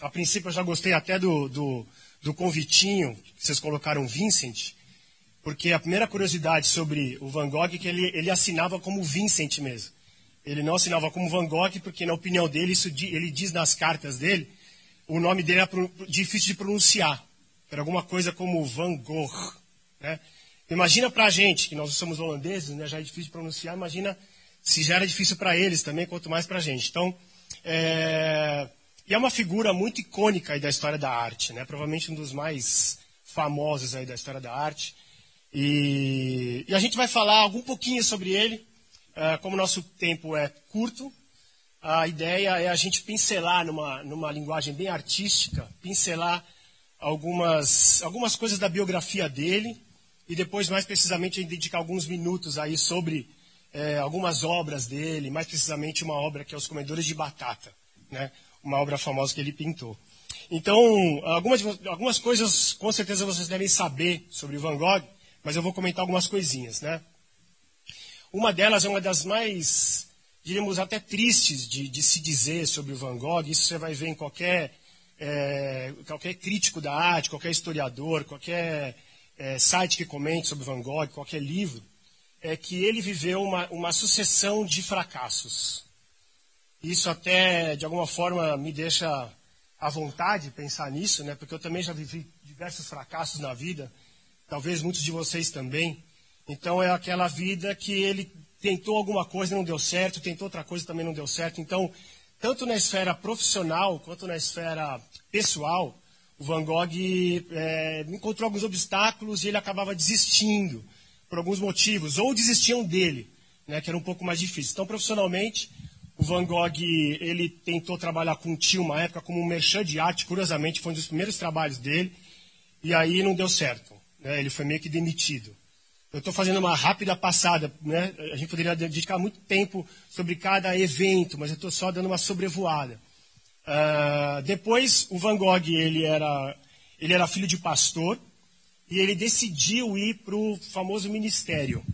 a princípio eu já gostei até do, do, do convitinho que vocês colocaram Vincent, porque a primeira curiosidade sobre o Van Gogh é que ele, ele assinava como Vincent mesmo. Ele não assinava como Van Gogh, porque na opinião dele, isso ele diz nas cartas dele, o nome dele era difícil de pronunciar. Era alguma coisa como Van Gogh. Né? Imagina para a gente, que nós somos holandeses, né, já é difícil de pronunciar, imagina se já era difícil para eles também, quanto mais para a gente. Então, é, e é uma figura muito icônica da história da arte, né? Provavelmente um dos mais famosos aí da história da arte. E, e a gente vai falar algum pouquinho sobre ele. Uh, como o nosso tempo é curto, a ideia é a gente pincelar numa, numa linguagem bem artística, pincelar algumas, algumas coisas da biografia dele e depois, mais precisamente, a gente dedicar alguns minutos aí sobre é, algumas obras dele, mais precisamente uma obra que é Os Comedores de Batata, né? Uma obra famosa que ele pintou. Então, algumas, algumas coisas com certeza vocês devem saber sobre Van Gogh, mas eu vou comentar algumas coisinhas. Né? Uma delas é uma das mais, diríamos, até tristes de, de se dizer sobre o Van Gogh. Isso você vai ver em qualquer, é, qualquer crítico da arte, qualquer historiador, qualquer é, site que comente sobre Van Gogh, qualquer livro. É que ele viveu uma, uma sucessão de fracassos. Isso até, de alguma forma, me deixa à vontade pensar nisso, né? porque eu também já vivi diversos fracassos na vida, talvez muitos de vocês também. Então é aquela vida que ele tentou alguma coisa e não deu certo, tentou outra coisa e também não deu certo. Então, tanto na esfera profissional quanto na esfera pessoal, o Van Gogh é, encontrou alguns obstáculos e ele acabava desistindo por alguns motivos, ou desistiam dele, né, que era um pouco mais difícil. Então, profissionalmente, o Van Gogh ele tentou trabalhar com um tio uma época como um merchan de arte, curiosamente, foi um dos primeiros trabalhos dele, e aí não deu certo. Né, ele foi meio que demitido. Eu estou fazendo uma rápida passada, né? A gente poderia dedicar muito tempo sobre cada evento, mas eu estou só dando uma sobrevoada. Uh, depois, o Van Gogh ele era, ele era filho de pastor e ele decidiu ir para o famoso ministério.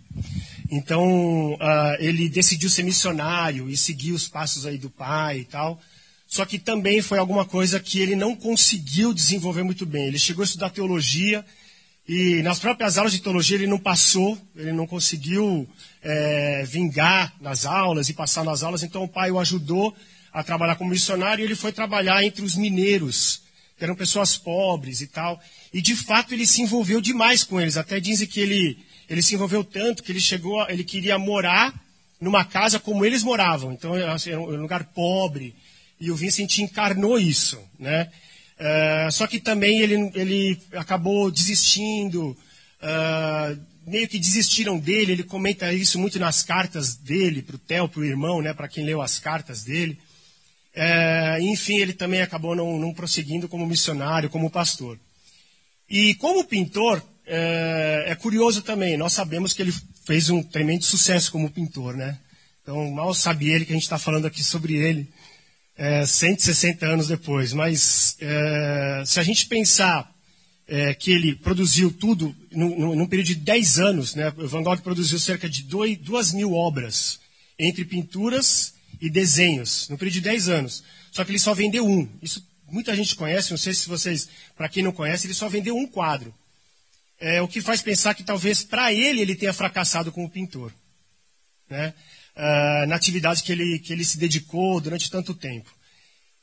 Então, uh, ele decidiu ser missionário e seguir os passos aí do pai e tal. Só que também foi alguma coisa que ele não conseguiu desenvolver muito bem. Ele chegou a estudar teologia e nas próprias aulas de teologia ele não passou, ele não conseguiu é, vingar nas aulas e passar nas aulas. Então o pai o ajudou a trabalhar como missionário e ele foi trabalhar entre os mineiros, que eram pessoas pobres e tal. E de fato ele se envolveu demais com eles. Até dizem que ele, ele se envolveu tanto que ele chegou, ele queria morar numa casa como eles moravam. Então assim, era um lugar pobre. E o Vincent encarnou isso, né? Uh, só que também ele, ele acabou desistindo, uh, meio que desistiram dele. Ele comenta isso muito nas cartas dele, para o Theo, para o irmão, né, para quem leu as cartas dele. Uh, enfim, ele também acabou não, não, prosseguindo como missionário, como pastor. E como pintor, é curioso também, nós sabemos que ele fez um tremendo sucesso como pintor, né? Então, mal sabe ele que a gente está falando aqui sobre ele é, 160 anos depois. Mas é, se a gente pensar é, que ele produziu tudo num, num, período de 10 anos, né? Van Gogh produziu cerca de 2 mil obras, entre pinturas e desenhos, no período de 10 anos. Só que ele só vendeu um. Isso muita gente conhece, não sei se vocês, para quem não conhece, ele só vendeu um quadro. É, o que faz pensar que talvez para ele ele tenha fracassado como pintor. Né? uh, na atividade que ele, que ele se dedicou durante tanto tempo.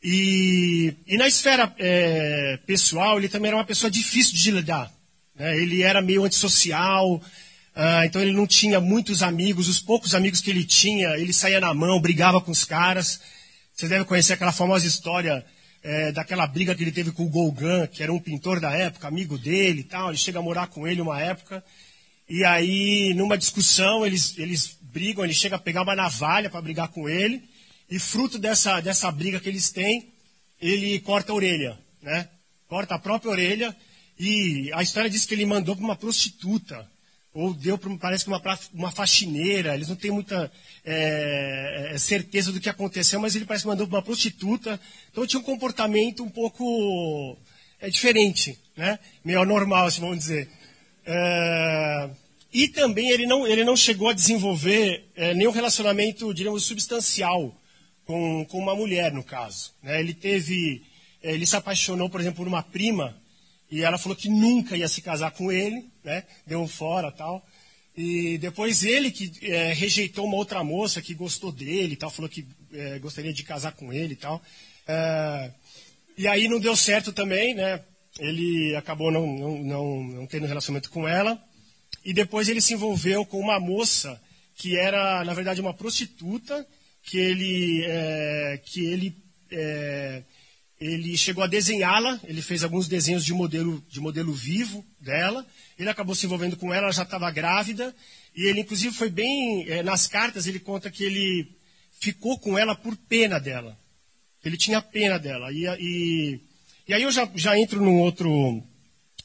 E, e na esfera é, pessoal, ele também era uma pessoa difícil de lidar. Né? Ele era meio antissocial, uh, então ele não tinha muitos amigos. Os poucos amigos que ele tinha, ele saía na mão, brigava com os caras. Vocês devem conhecer aquela famosa história é, daquela briga que ele teve com o Gauguin, que era um pintor da época, amigo dele e tal. Ele chega a morar com ele uma época. E aí, numa discussão, eles, eles brigam, ele chega a pegar uma navalha para brigar com ele, e fruto dessa, dessa briga que eles têm, ele corta a orelha, né? corta a própria orelha e a história diz que ele mandou para uma prostituta ou deu para, parece que uma, uma faxineira, eles não têm muita é, certeza do que aconteceu, mas ele parece que mandou para uma prostituta, então tinha um comportamento um pouco é, diferente, né? meio normal, assim, vamos dizer. É, e também ele não, ele não chegou a desenvolver é, nenhum relacionamento, diríamos, substancial com, com uma mulher, no caso. Né? Ele teve, é, ele se apaixonou, por exemplo, por uma prima, e ela falou que nunca ia se casar com ele, né? Deu um fora tal. E depois ele que é, rejeitou uma outra moça que gostou dele tal, falou que é, gostaria de casar com ele e tal. É, e aí não deu certo também, né? Ele acabou não, não, não, não tendo relacionamento com ela. E depois ele se envolveu com uma moça que era, na verdade, uma prostituta, que ele, que ele ele chegou a desenhá-la, ele fez alguns desenhos de modelo, de modelo vivo dela, ele acabou se envolvendo com ela, ela já estava grávida, e ele inclusive foi bem, é, nas cartas ele conta que ele ficou com ela por pena dela, ele tinha pena dela, e, e, e aí eu já, já entro num outro,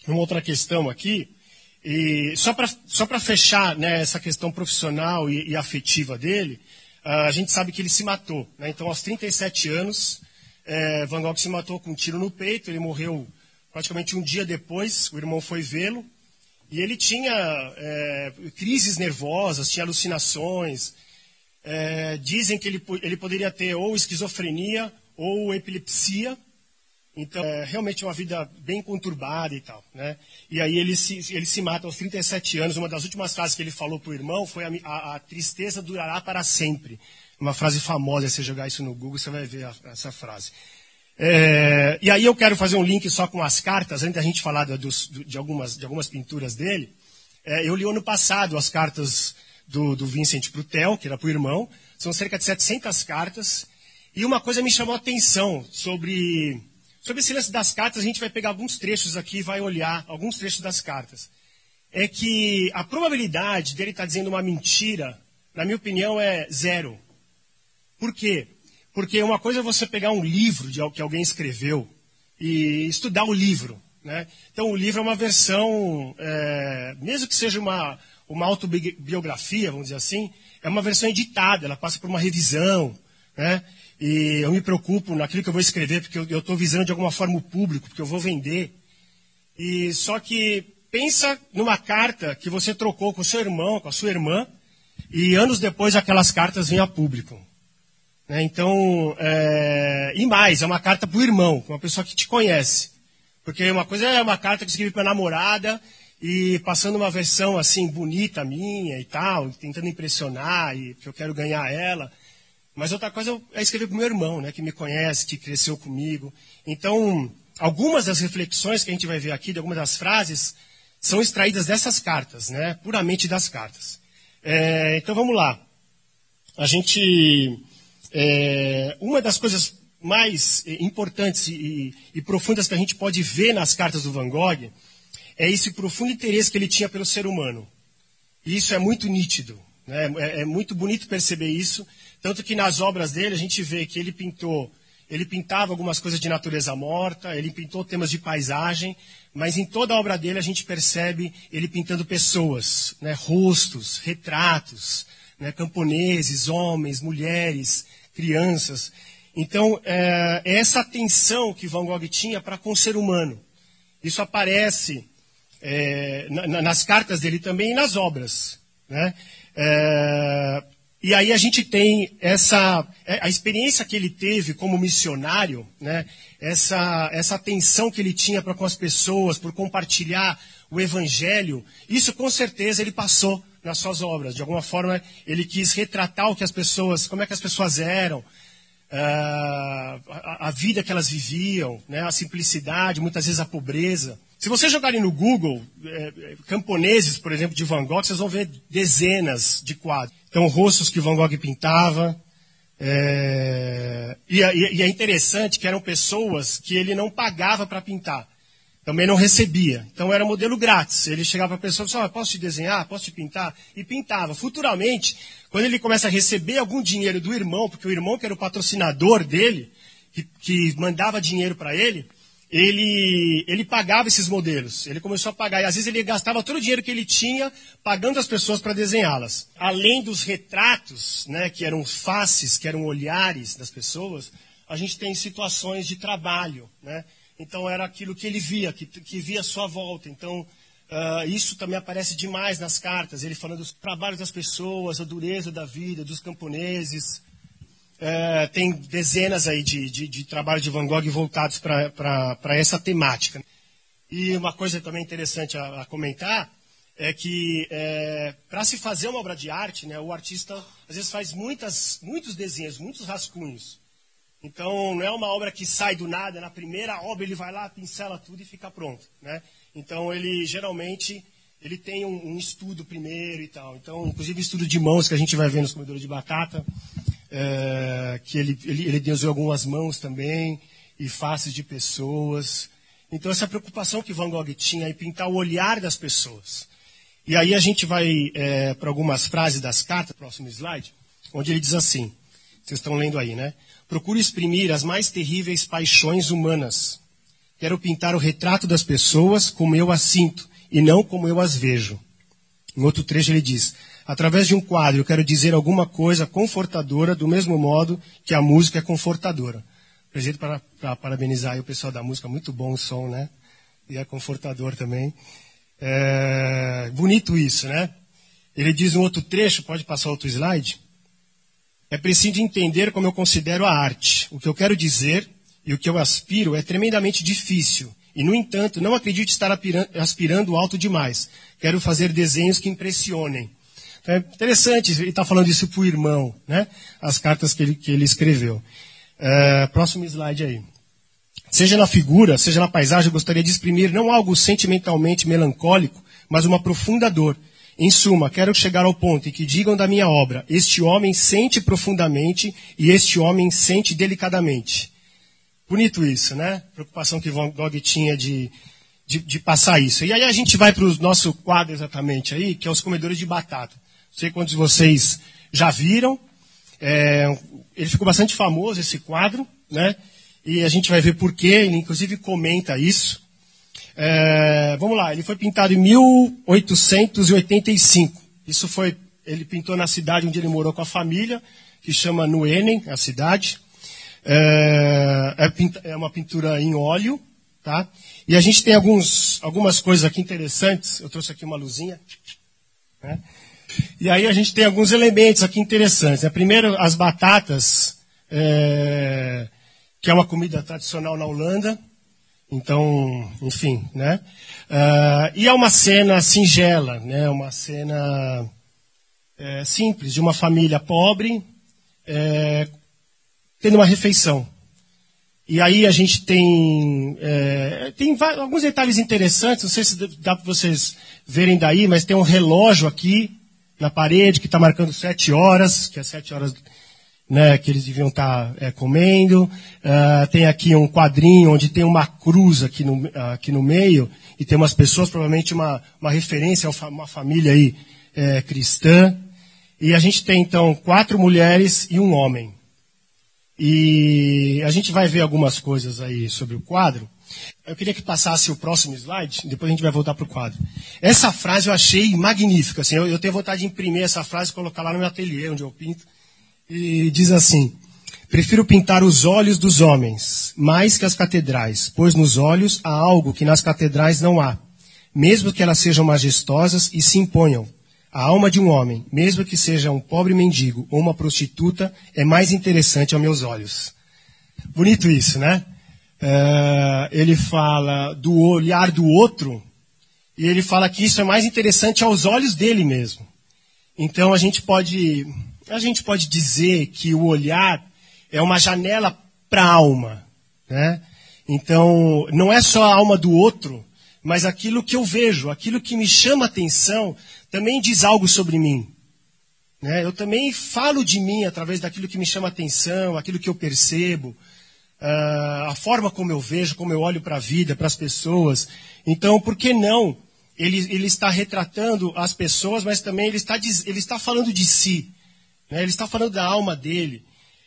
numa outra questão aqui, e só para só fechar né, essa questão profissional e, e afetiva dele, uh, a gente sabe que ele se matou, né, então aos 37 anos, é, Van Gogh se matou com um tiro no peito, ele morreu praticamente um dia depois, o irmão foi vê-lo, e ele tinha é, crises nervosas, tinha alucinações. É, dizem que ele, ele poderia ter ou esquizofrenia ou epilepsia. Então, é realmente uma vida bem conturbada e tal. Né? E aí ele se, ele se mata aos 37 anos. Uma das últimas frases que ele falou para o irmão foi: a, a, a tristeza durará para sempre. Uma frase famosa, se você jogar isso no Google, você vai ver a, essa frase. É, e aí eu quero fazer um link só com as cartas, antes da gente falar dos, de, algumas, de algumas pinturas dele. É, eu li ano passado as cartas do, do Vincent para o Theo, que era para o irmão. São cerca de 700 cartas. E uma coisa me chamou a atenção sobre, sobre esse lance das cartas. A gente vai pegar alguns trechos aqui e vai olhar alguns trechos das cartas. É que a probabilidade dele estar tá dizendo uma mentira, na minha opinião, é zero. Por quê? Porque uma coisa é você pegar um livro de que alguém escreveu e estudar o livro. Né? Então, o livro é uma versão, é, mesmo que seja uma, uma autobiografia, vamos dizer assim, é uma versão editada, ela passa por uma revisão. Né? E eu me preocupo naquilo que eu vou escrever, porque eu estou visando de alguma forma o público, porque eu vou vender. E só que pensa numa carta que você trocou com seu irmão, com a sua irmã, e anos depois aquelas cartas vêm a público. Né? Então, é... e mais, é uma carta para o irmão, uma pessoa que te conhece. Porque uma coisa é uma carta que escrevi para namorada e passando uma versão assim bonita minha e tal, tentando impressionar e que eu quero ganhar ela. Mas outra coisa é escrever para o meu irmão, né, que me conhece, que cresceu comigo. Então, algumas das reflexões que a gente vai ver aqui, de algumas das frases, são extraídas dessas cartas, né, puramente das cartas. É, então vamos lá. A gente é, uma das coisas mais é, importantes e, e, profundas que a gente pode ver nas cartas do Van Gogh é esse profundo interesse que ele tinha pelo ser humano. E isso é muito nítido. Né? É, é, muito bonito perceber isso. Tanto que nas obras dele a gente vê que ele pintou, ele pintava algumas coisas de natureza morta, ele pintou temas de paisagem, mas em toda a obra dele a gente percebe ele pintando pessoas, né? rostos, retratos, né? camponeses, homens, mulheres, crianças. Então, é, é essa atenção que Van Gogh tinha para com o ser humano. Isso aparece é, na, nas cartas dele também e nas obras. Né? É, e aí a gente tem essa é, a experiência que ele teve como missionário, né? essa, essa atenção que ele tinha para com as pessoas, por compartilhar o evangelho, isso com certeza ele passou nas suas obras. De alguma forma, ele quis retratar o que as pessoas, como é que as pessoas eram, uh, a, a, vida que elas viviam, né, a simplicidade, muitas vezes a pobreza. Se vocês jogarem no Google, é, camponeses, por exemplo, de Van Gogh, vocês vão ver dezenas de quadros. Então, rostos que Van Gogh pintava. É, e, e, e é interessante que eram pessoas que ele não pagava para pintar também não recebia. Então era modelo grátis. Ele chegava para a pessoa e disse, posso te desenhar, posso te pintar? E pintava. Futuramente, quando ele começa a receber algum dinheiro do irmão, porque o irmão que era o patrocinador dele, que, que mandava dinheiro para ele, ele, ele pagava esses modelos. Ele começou a pagar. E às vezes ele gastava todo o dinheiro que ele tinha pagando as pessoas para desenhá-las. Além dos retratos, né, que eram faces, que eram olhares das pessoas, a gente tem situações de trabalho. Né? Então era aquilo que ele via, que, que via à sua volta. Então uh, isso também aparece demais nas cartas. Ele falando dos trabalhos das pessoas, a dureza da vida, dos camponeses. É, tem dezenas aí de, de, de trabalhos de Van Gogh voltados para essa temática. E uma coisa também interessante a, a comentar é que é, para se fazer uma obra de arte, né, o artista às vezes faz muitas, muitos desenhos, muitos rascunhos. Então não é uma obra que sai do nada, na primeira obra ele vai lá, pincela tudo e fica pronto. Né? Então ele geralmente ele tem um, um estudo primeiro e tal. Então, inclusive estudo de mãos que a gente vai ver nos comedores de batata é, que ele, ele, ele desenhou algumas mãos também, e faces de pessoas. Então, essa preocupação que Van Gogh tinha em pintar o olhar das pessoas. E aí a gente vai é, para algumas frases das cartas, próximo slide, onde ele diz assim, vocês estão lendo aí, né? Procuro exprimir as mais terríveis paixões humanas. Quero pintar o retrato das pessoas como eu as sinto, e não como eu as vejo. Em outro trecho ele diz, Através de um quadro, eu quero dizer alguma coisa confortadora, do mesmo modo que a música é confortadora. Aproveito para, para parabenizar o pessoal da música, muito bom o som, né? E é confortador também. É, bonito isso, né? Ele diz um outro trecho, pode passar outro slide? É preciso entender como eu considero a arte. O que eu quero dizer e o que eu aspiro é tremendamente difícil. E, no entanto, não acredito estar aspirando alto demais. Quero fazer desenhos que impressionem. É interessante, ele está falando isso para o irmão, né? As cartas que ele, que ele escreveu. É, próximo slide aí. Seja na figura, seja na paisagem, eu gostaria de exprimir não algo sentimentalmente melancólico, mas uma profunda dor. Em suma, quero chegar ao ponto em que digam da minha obra: este homem sente profundamente e este homem sente delicadamente. Bonito isso, né? Preocupação que Van Gogh tinha de, de, de passar isso. E aí a gente vai para o nosso quadro exatamente aí, que é os comedores de batata. Sei quantos de vocês já viram. É, ele ficou bastante famoso, esse quadro, né? E a gente vai ver por quê, ele inclusive comenta isso. É, vamos lá, ele foi pintado em 1885. Isso foi, ele pintou na cidade onde ele morou com a família, que chama Nuenen, a cidade. É, é, é uma pintura em óleo, tá? E a gente tem alguns, algumas coisas aqui interessantes. Eu trouxe aqui uma luzinha. Né? E aí a gente tem alguns elementos aqui interessantes. Né? Primeiro, as batatas, é, que é uma comida tradicional na Holanda. Então, enfim, né? Uh, e é uma cena singela, né? Uma cena é, simples de uma família pobre é, tendo uma refeição. E aí a gente tem, é, tem alguns detalhes interessantes, não sei se dá para vocês verem daí, mas tem um relógio aqui na parede que está marcando sete horas, que é sete horas né, que eles deviam estar tá, é, comendo. Uh, tem aqui um quadrinho onde tem uma cruz aqui no, aqui no meio e tem umas pessoas, provavelmente uma, uma referência a uma família aí é, cristã. E a gente tem então quatro mulheres e um homem. E a gente vai ver algumas coisas aí sobre o quadro. Eu queria que passasse o próximo slide, depois a gente vai voltar para o quadro. Essa frase eu achei magnífica. Assim, eu, eu, tenho vontade de imprimir essa frase e colocar lá no meu ateliê, onde eu pinto. E diz assim: Prefiro pintar os olhos dos homens, mais que as catedrais, pois nos olhos há algo que nas catedrais não há, mesmo que elas sejam majestosas e se imponham. A alma de um homem, mesmo que seja um pobre mendigo ou uma prostituta, é mais interessante aos meus olhos. Bonito isso, né? É, ele fala do olhar do outro, e ele fala que isso é mais interessante aos olhos dele mesmo. Então a gente pode, a gente pode dizer que o olhar é uma janela para a alma, né? Então não é só a alma do outro, mas aquilo que eu vejo, aquilo que me chama atenção, também diz algo sobre mim. Né? Eu também falo de mim através daquilo que me chama atenção, aquilo que eu percebo uh, a forma como eu vejo, como eu olho para a vida, para as pessoas. Então, por que não? Ele, ele está retratando as pessoas, mas também ele está, ele está falando de si. Né? Ele está falando da alma dele.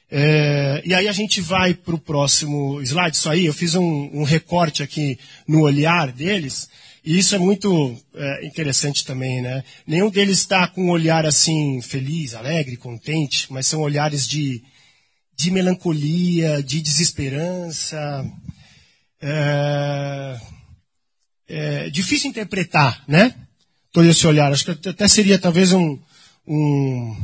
É, e aí a gente vai para o próximo slide, isso aí, eu fiz um, um, recorte aqui no olhar deles, e isso é muito é, interessante também, né? Nenhum deles está com um olhar assim, feliz, alegre, contente, mas são olhares de, de melancolia, de desesperança. É, é difícil interpretar, né? Todo esse olhar. Acho que até seria talvez um, um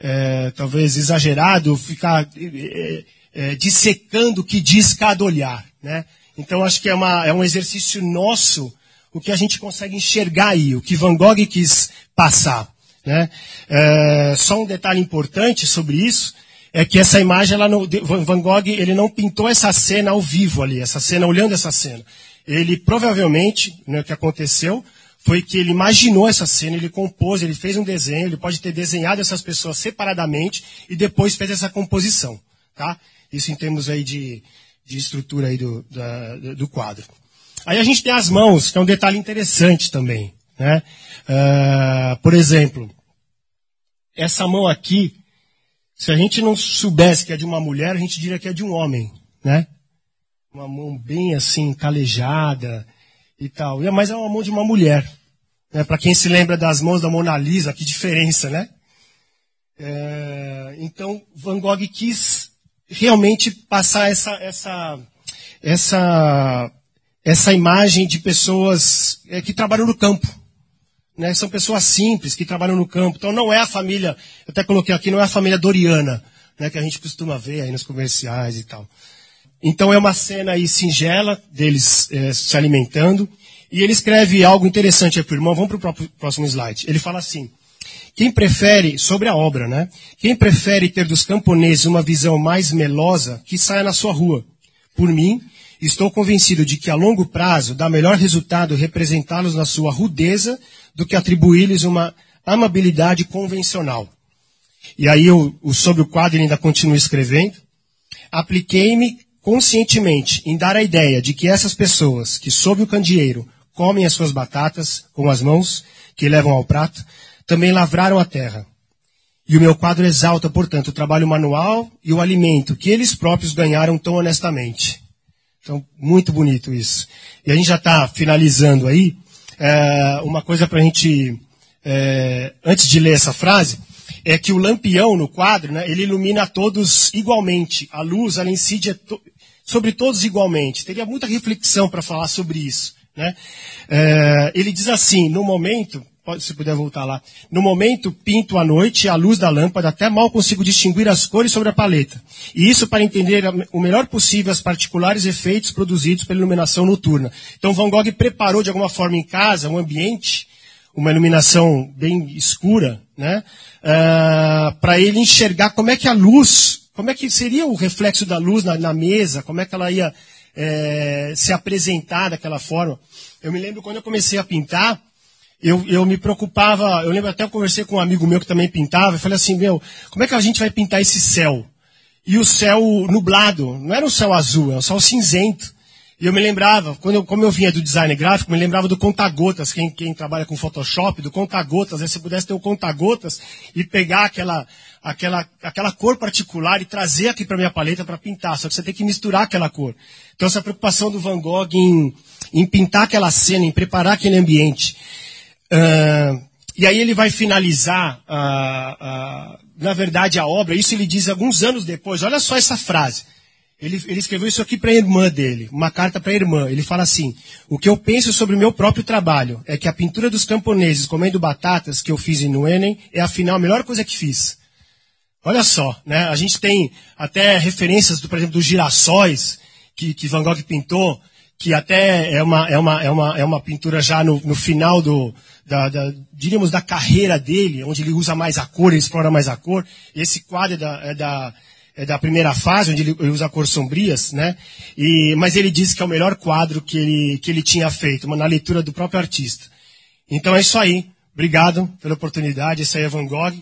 é, talvez exagerado, ficar é, é, dissecando o que diz cada olhar. Né? Então acho que é, uma, é um exercício nosso o que a gente consegue enxergar aí, o que Van Gogh quis passar. Né? É, só um detalhe importante sobre isso é que essa imagem, ela não, Van Gogh, ele não pintou essa cena ao vivo ali, essa cena, olhando essa cena. Ele provavelmente, né, o que aconteceu, foi que ele imaginou essa cena, ele compôs, ele fez um desenho, ele pode ter desenhado essas pessoas separadamente e depois fez essa composição, tá? Isso em termos aí de, de estrutura aí do, da, do quadro. Aí a gente tem as mãos, que é um detalhe interessante também, né? Uh, por exemplo, essa mão aqui, se a gente não soubesse que é de uma mulher, a gente diria que é de um homem, né? Uma mão bem assim, calejada, e tal. Mas é uma mão de uma mulher. Né? Para quem se lembra das mãos da Mona Lisa, que diferença, né? É, então, Van Gogh quis realmente passar essa, essa, essa, essa imagem de pessoas é, que trabalham no campo. Né? São pessoas simples que trabalham no campo. Então não é a família, eu até coloquei aqui, não é a família Doriana, né, que a gente costuma ver aí nos comerciais e tal. Então é uma cena aí singela deles é, se alimentando. E ele escreve algo interessante aqui para o irmão. Vamos para o próximo slide. Ele fala assim: quem prefere, sobre a obra, né? Quem prefere ter dos camponeses uma visão mais melosa, que saia na sua rua. Por mim, estou convencido de que a longo prazo dá melhor resultado representá-los na sua rudeza do que atribuir-lhes uma amabilidade convencional. E aí, o, sobre o quadro, ainda continua escrevendo. Apliquei-me conscientemente em dar a ideia de que essas pessoas que sob o candeeiro comem as suas batatas com as mãos que levam ao prato, também lavraram a terra. E o meu quadro exalta, portanto, o trabalho manual e o alimento que eles próprios ganharam tão honestamente. Então, muito bonito isso. E a gente já está finalizando aí. É, uma coisa para a gente, é, antes de ler essa frase, é que o lampião no quadro, né, ele ilumina todos igualmente. A luz, ela incide é sobre todos igualmente. Teria muita reflexão para falar sobre isso. Né? É, ele diz assim, no momento, se puder voltar lá, no momento pinto à noite a luz da lâmpada, até mal consigo distinguir as cores sobre a paleta. E isso para entender o melhor possível os particulares efeitos produzidos pela iluminação noturna. Então Van Gogh preparou de alguma forma em casa um ambiente, uma iluminação bem escura, né? Uh, para ele enxergar como é que a luz como é que seria o reflexo da luz na, na mesa? Como é que ela ia é, se apresentar daquela forma? Eu me lembro quando eu comecei a pintar, eu, eu me preocupava, eu lembro até eu conversei com um amigo meu que também pintava, eu falei assim, meu, como é que a gente vai pintar esse céu? E o céu nublado, não era um céu azul, é um céu cinzento. E eu me lembrava, quando eu, como eu vinha do design gráfico, me lembrava do conta-gotas, quem, quem, trabalha com Photoshop, do conta-gotas, né? se pudesse ter o conta-gotas e pegar aquela, aquela, aquela cor particular e trazer aqui para minha paleta para pintar, só que você tem que misturar aquela cor. Então essa preocupação do Van Gogh em, em pintar aquela cena, em preparar aquele ambiente. Uh, e aí ele vai finalizar, uh, uh, na verdade, a obra, isso ele diz alguns anos depois, olha só essa frase. Ele, ele escreveu isso aqui para a irmã dele, uma carta para a irmã. Ele fala assim: O que eu penso sobre o meu próprio trabalho é que a pintura dos camponeses comendo batatas que eu fiz em Nuenen é afinal a melhor coisa que fiz. Olha só, né? A gente tem até referências, do, por exemplo, dos girassóis que, que Van Gogh pintou, que até é uma, é uma, é uma, é uma pintura já no, no final do, da, da, diríamos, da carreira dele, onde ele usa mais a cor, ele explora mais a cor. Esse quadro é da, é da é da primeira fase, onde ele usa cores sombrias, né? E, mas ele disse que é o melhor quadro que ele, que ele tinha feito, na leitura do próprio artista. Então é isso aí. Obrigado pela oportunidade. Esse aí é Van Gogh.